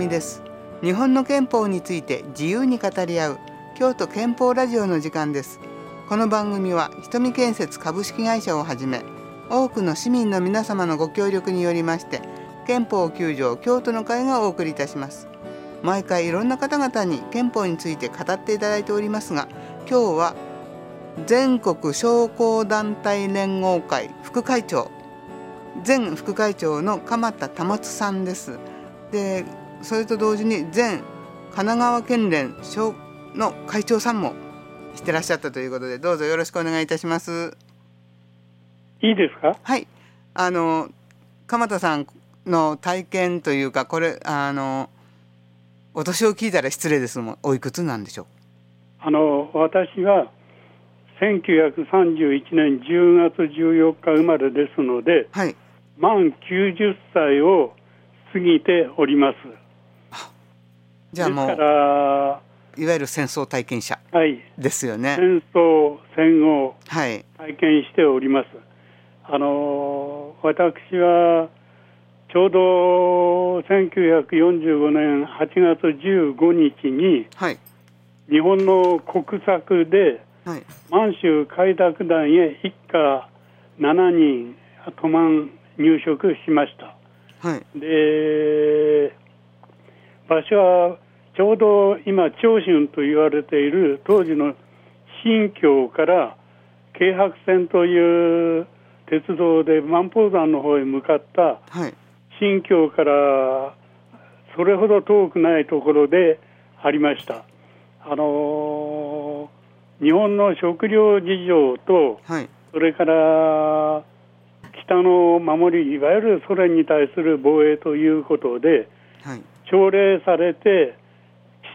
とみです。日本の憲法について自由に語り合う京都憲法ラジオの時間です。この番組は瞳建設株式会社をはじめ多くの市民の皆様のご協力によりまして憲法9条京都の会がお送りいたします。毎回いろんな方々に憲法について語っていただいておりますが今日は全国商工団体連合会副会長前副会長の鎌田保さんです。でそれと同時に前神奈川県連の会長さんもしてらっしゃったということでどうぞよろしくお願いいたします。いいですか？はい。あの鎌田さんの体験というかこれあのお年を聞いたら失礼ですもおいくつなんでしょう？あの私は1931年10月14日生まれですので、はい、満90歳を過ぎております。じゃあもういわゆる戦争体験者ですよね。はい、戦争戦後、はい、体験しております。あの私はちょうど1945年8月15日に、はい、日本の国策で、はい、満州開拓団へ一家7人都満入植しました。はい、で場所はちょうど今長春と言われている当時の新京から京白線という鉄道で万宝山の方へ向かった、はい、新京からそれほど遠くないところでありました。あのー、日本の食料事情と、はい、それから北の守りいわゆるソ連に対する防衛ということで、はい、奨励されて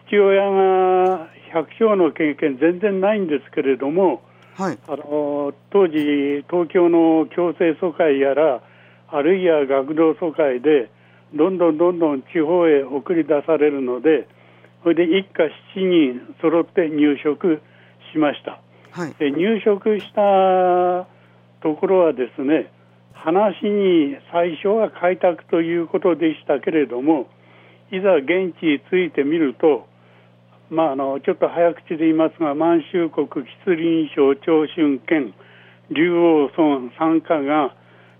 父親が百姓の経験全然ないんですけれども、はい、あの当時東京の強制疎開やらあるいは学童疎開でどんどんどんどん地方へ送り出されるのでそれで一家7人揃って入植しました、はい、で入植したところはですね話に最初は開拓ということでしたけれどもいざ現地についてみると、まあ、あのちょっと早口で言いますが満州国吉林省長春県竜王村参加が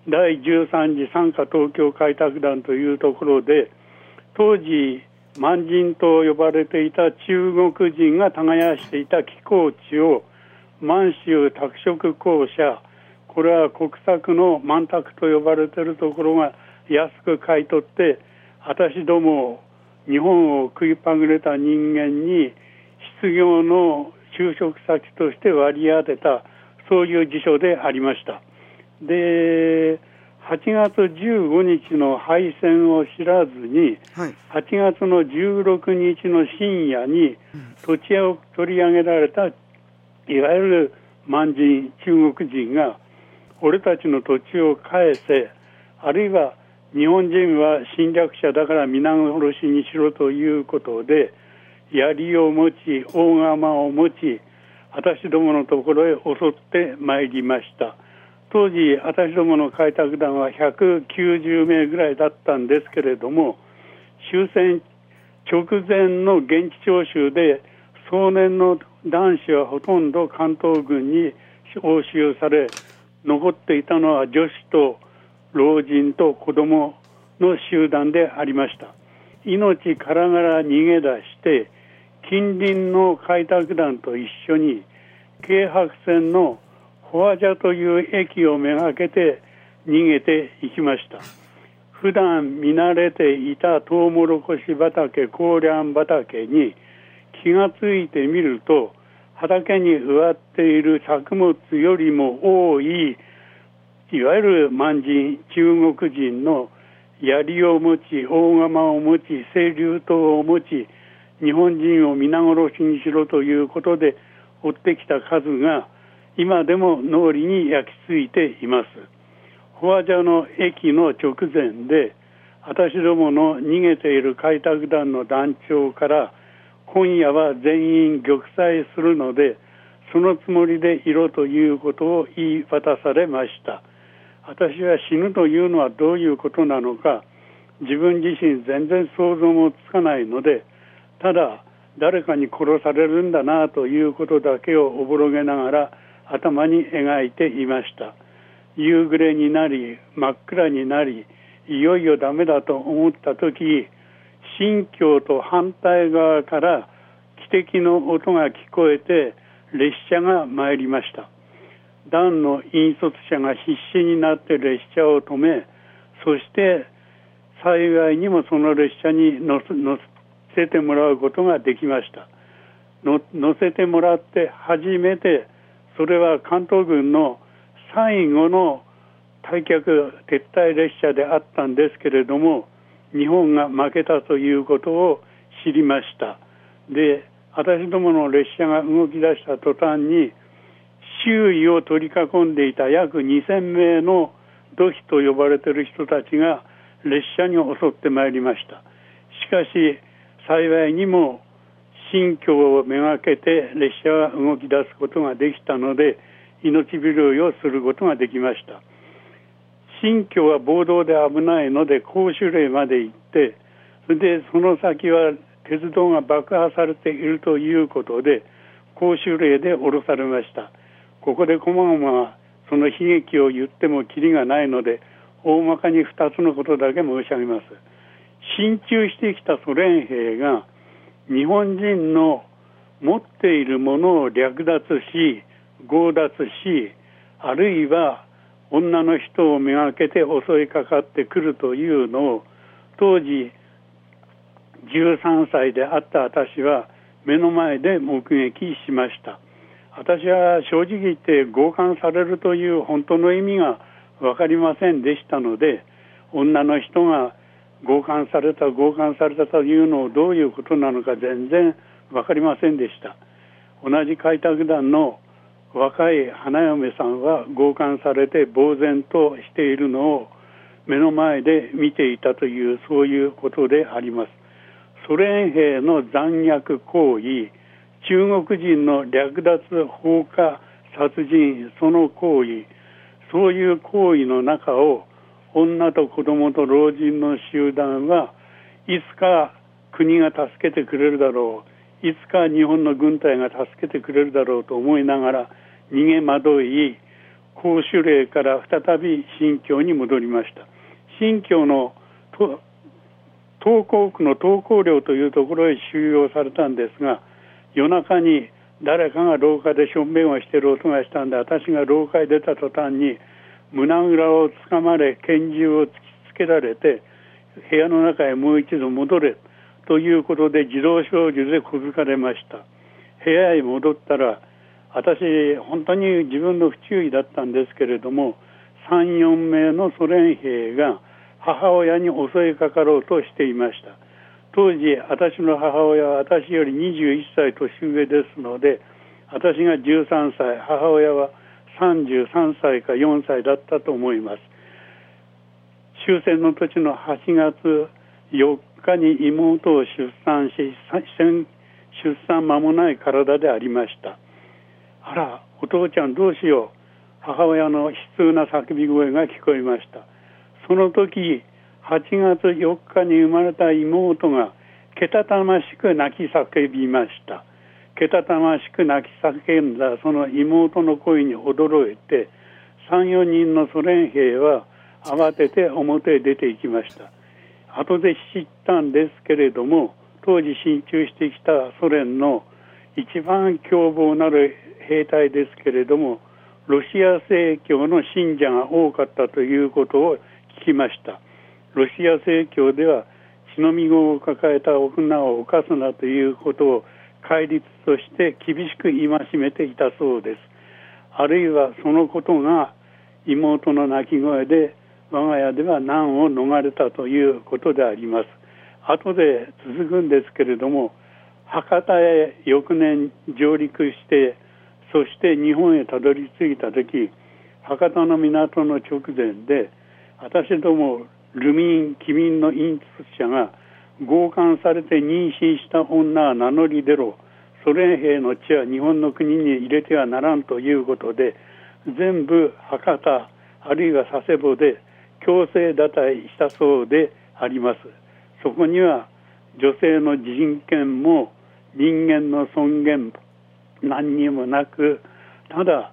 第13次参加東京開拓団というところで当時満人と呼ばれていた中国人が耕していた気候地を満州拓殖公社これは国策の満卓と呼ばれているところが安く買い取って私ども日本を食いぱぐれた人間に失業の就職先として割り当てたそういう辞書でありました。で8月15日の敗戦を知らずに、はい、8月の16日の深夜に土地を取り上げられたいわゆる満人中国人が俺たちの土地を返せあるいは日本人は侵略者だから皆殺しにしろということで槍を持ち大釜を持ち私どものところへ襲ってまいりました。当時私どもの開拓団は190名ぐらいだったんですけれども終戦直前の現地徴収で壮年の男子はほとんど関東軍に押収され残っていたのは女子と老人と子供の集団でありました。命からがら逃げ出して近隣の開拓団と一緒に京白線のフォアジャという駅をめがけて逃げていきました。普段見慣れていたトウモロコシ畑コーリャン畑に気がついてみると畑に植わっている作物よりも多いいわゆる満人中国人の槍を持ち大釜を持ち清流刀を持ち日本人を皆殺しにしろということで追ってきた数が今でも脳裏に焼き付いています。フォアジャの駅の直前で私どもの逃げている開拓団の団長から今夜は全員玉砕するのでそのつもりでいろということを言い渡されました私は死ぬというのはどういうことなのか自分自身全然想像もつかないのでただ誰かに殺されるんだなということだけをおぼろげながら頭に描いていました。夕暮れになり真っ暗になりいよいよダメだと思った時新疆と反対側から汽笛の音が聞こえて列車が参りました。団の引率者が必死になって列車を止めそして幸いにもその列車に乗せてもらうことができました。乗せてもらって初めてそれは関東軍の最後の退却撤退列車であったんですけれども日本が負けたということを知りました。で私どもの列車が動き出した途端に周囲を取り囲んでいた約2000名の土肥と呼ばれている人たちが列車に襲ってまいりました。しかし幸いにも新居をめがけて列車が動き出すことができたので命拾いをすることができました。新居は暴動で危ないので公衆令まで行ってそれでその先は鉄道が爆破されているということで公衆令で降ろされました。ここでこまごまその悲劇を言ってもきりがないので大まかに2つのことだけ申し上げます。進駐してきたソ連兵が日本人の持っているものを略奪し強奪しあるいは女の人をめがけて襲いかかってくるというのを当時13歳であった私は目の前で目撃しました。私は正直言って強姦されるという本当の意味が分かりませんでしたので女の人が強姦された強姦されたというのをどういうことなのか全然分かりませんでした。同じ開拓団の若い花嫁さんは強姦されて呆然としているのを目の前で見ていたというそういうことであります。ソ連兵の残虐行為中国人の略奪放火殺人その行為そういう行為の中を女と子供と老人の集団はいつか国が助けてくれるだろういつか日本の軍隊が助けてくれるだろうと思いながら逃げ惑い公主令から再び新疆に戻りました。新疆の東港区の東港寮というところへ収容されたんですが夜中に誰かが廊下でしょんべんをしてる音がしたんで私が廊下へ出た途端に胸ぐらをつかまれ拳銃を突きつけられて部屋の中へもう一度戻れということで自動小銃で小づかれました。部屋へ戻ったら私本当に自分の不注意だったんですけれども34名のソ連兵が母親に襲いかかろうとしていました。当時私の母親は私より21歳年上ですので私が13歳母親は33歳か4歳だったと思います。終戦の年の8月4日に妹を出産し出産間もない体でありました。あらお父ちゃんどうしよう。母親の悲痛な叫び声が聞こえました。その時8月4日に生まれた妹がけたたましく泣き叫びました。けたたましく泣き叫んだその妹の声に驚いて34人のソ連兵は慌てて表へ出て行きました。後で知ったんですけれども当時進駐してきたソ連の一番凶暴なる兵隊ですけれどもロシア正教の信者が多かったということを聞きました。ロシア正教では血のみ子を抱えた女を犯すなということを戒律として厳しく戒めていたそうです。あるいはそのことが妹の泣き声で我が家では難を逃れたということであります。後で続くんですけれども博多へ翌年上陸してそして日本へたどり着いた時博多の港の直前で私どもルミン機民の引率者が強姦されて妊娠した女は名乗り出ろ。ソ連兵の血は日本の国に入れてはならんということで全部博多あるいは佐世保で強制堕退したそうであります。そこには女性の人権も人間の尊厳何にもなくただ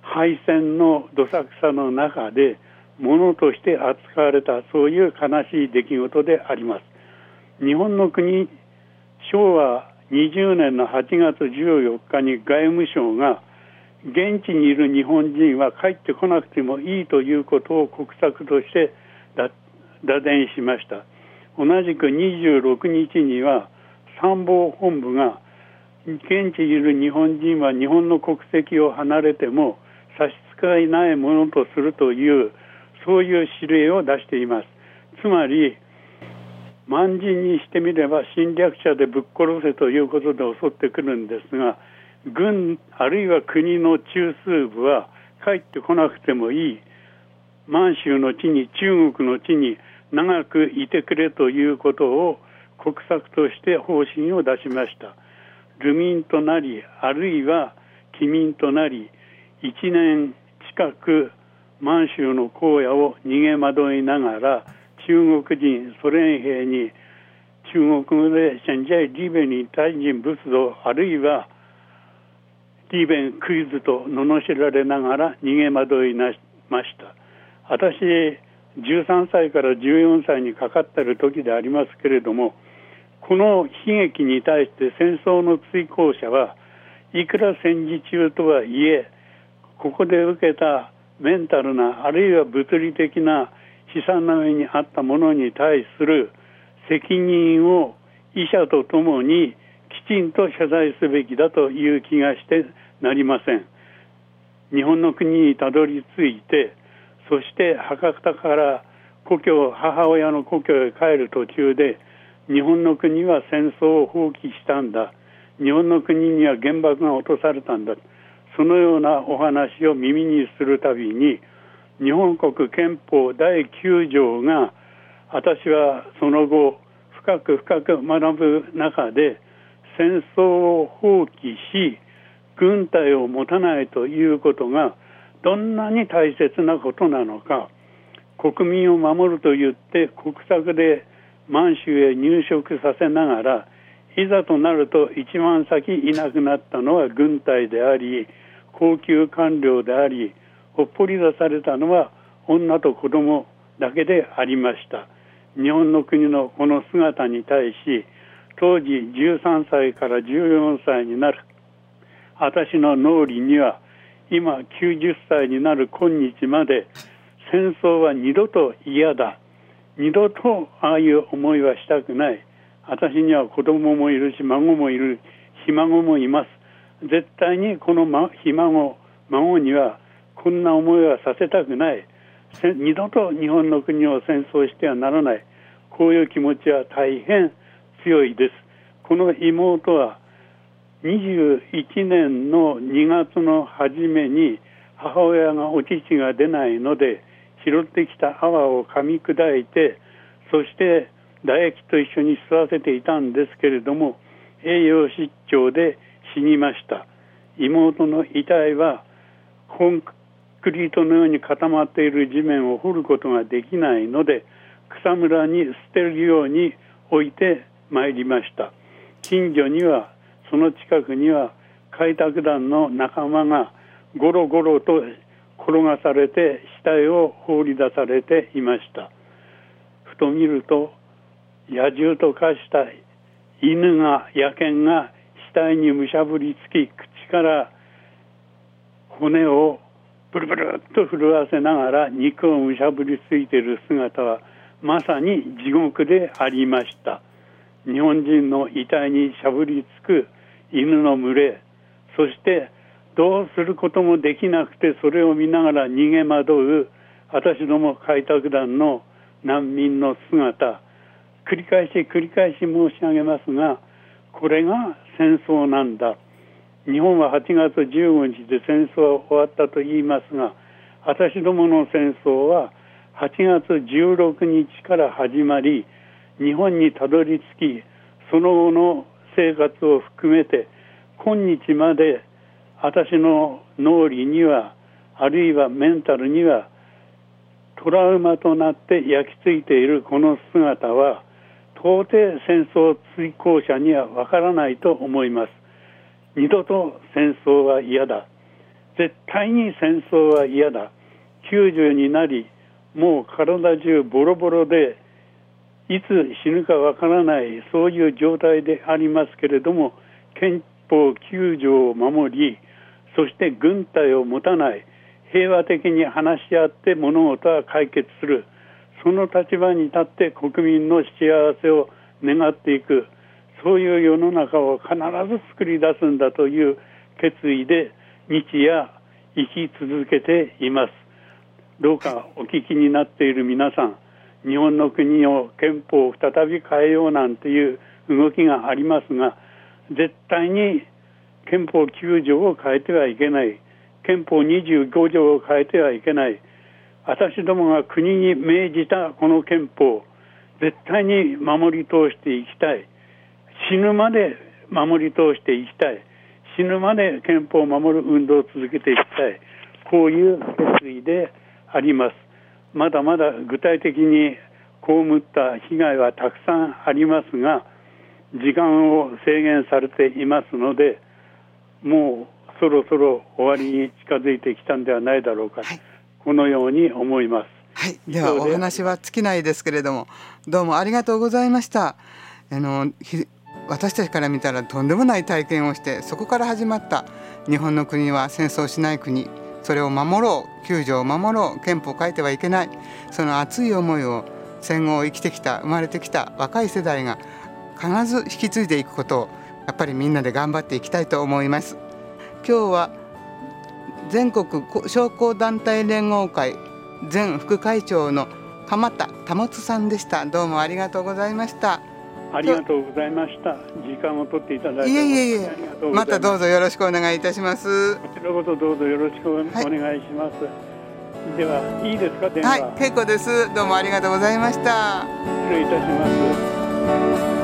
敗戦のどさくさの中で物として扱われたそういう悲しい出来事であります。日本の国昭和20年の8月14日に外務省が現地にいる日本人は帰ってこなくてもいいということを国策として打電しました。同じく26日には参謀本部が現地にいる日本人は日本の国籍を離れても差し支えないものとするというそういう指令を出しています。つまり万人にしてみれば侵略者でぶっ殺せということで襲ってくるんですが軍あるいは国の中枢部は帰ってこなくてもいい。満州の地に中国の地に長くいてくれということを国策として方針を出しました。流民となりあるいは帰民となり1年近く満州の荒野を逃げ惑いながら中国人ソ連兵に中国語で現在リベンに対人仏道あるいはリベンクイズと罵られながら逃げ惑いなました。私13歳から14歳にかかってる時でありますけれどもこの悲劇に対して戦争の追行者はいくら戦時中とはいえここで受けたメンタルなあるいは物理的な悲惨な目にあったものに対する責任を医者とともにきちんと謝罪すべきだという気がしてなりません。日本の国にたどり着いてそして博多から故郷母親の故郷へ帰る途中で日本の国は戦争を放棄したんだ。日本の国には原爆が落とされたんだ。そのようなお話を耳にするたびに日本国憲法第9条が私はその後深く深く学ぶ中で戦争を放棄し軍隊を持たないということがどんなに大切なことなのか国民を守ると言って国策で満州へ入植させながらいざとなると一番先いなくなったのは軍隊であり高級官僚でありほっぽり出されたのは女と子供だけでありました。日本の国のこの姿に対し当時13歳から14歳になる私の脳裏には今90歳になる今日まで戦争は二度と嫌だ。二度とああいう思いはしたくない。私には子供もいるし孫もいるひ孫もいます。絶対にこの、ま、ひ孫孫にはこんな思いはさせたくない。二度と日本の国を戦争してはならない。こういう気持ちは大変強いです。この妹は21年の2月の初めに母親がお乳が出ないので拾ってきた泡を噛み砕いてそして唾液と一緒に吸わせていたんですけれども栄養失調で死にました。妹の遺体はコンクリートのように固まっている地面を掘ることができないので草むらに捨てるように置いてまいりました。近所にはその近くには開拓団の仲間がゴロゴロと転がされて死体を放り出されていました。ふと見ると野獣と化した犬が野犬が死体にむしゃぶりつき口から骨をブルブルっと震わせながら肉をむしゃぶりついている姿はまさに地獄でありました。日本人の遺体にしゃぶりつく犬の群れそしてどうすることもできなくてそれを見ながら逃げ惑う私ども開拓団の難民の姿。繰り返し繰り返し申し上げますがこれが戦争なんだ。日本は8月15日で戦争は終わったと言いますが私どもの戦争は8月16日から始まり日本にたどり着きその後の生活を含めて今日まで私の脳裏にはあるいはメンタルにはトラウマとなって焼き付いているこの姿は到底戦争追行者にはわからないと思います。二度と戦争は嫌だ。絶対に戦争は嫌だ。90になりもう体中ボロボロでいつ死ぬかわからないそういう状態でありますけれども憲法9条を守りそして軍隊を持たない。平和的に話し合って物事は解決する。その立場に立って国民の幸せを願っていくそういう世の中を必ず作り出すんだという決意で日夜生き続けています。どうかお聞きになっている皆さん日本の国を憲法を再び変えようなんていう動きがありますが絶対に憲法9条を変えてはいけない。憲法25条を変えてはいけない。私どもが国に命じたこの憲法絶対に守り通していきたい。死ぬまで守り通していきたい。死ぬまで憲法を守る運動を続けていきたい。こういう決意であります。まだまだ具体的に被った被害はたくさんありますが時間を制限されていますのでもうそろそろ終わりに近づいてきたんではないだろうか、はい、このように思います。はい、ではお話は尽きないですけれどもどうもありがとうございました。あの私たちから見たらとんでもない体験をしてそこから始まった日本の国は戦争しない国それを守ろう救助を守ろう憲法を変えてはいけないその熱い思いを戦後を生きてきた生まれてきた若い世代が必ず引き継いでいくことをやっぱりみんなで頑張っていきたいと思います今日は全国商工団体連合会前副会長の鎌田保さんでした。どうもありがとうございました。ありがとうございました。時間を取っていただいていえいえいえまたどうぞよろしくお願いいたします。こちらこそどうぞよろしくお願いします、はい。ではいいですか？はい結構です。どうもありがとうございました。失礼いたします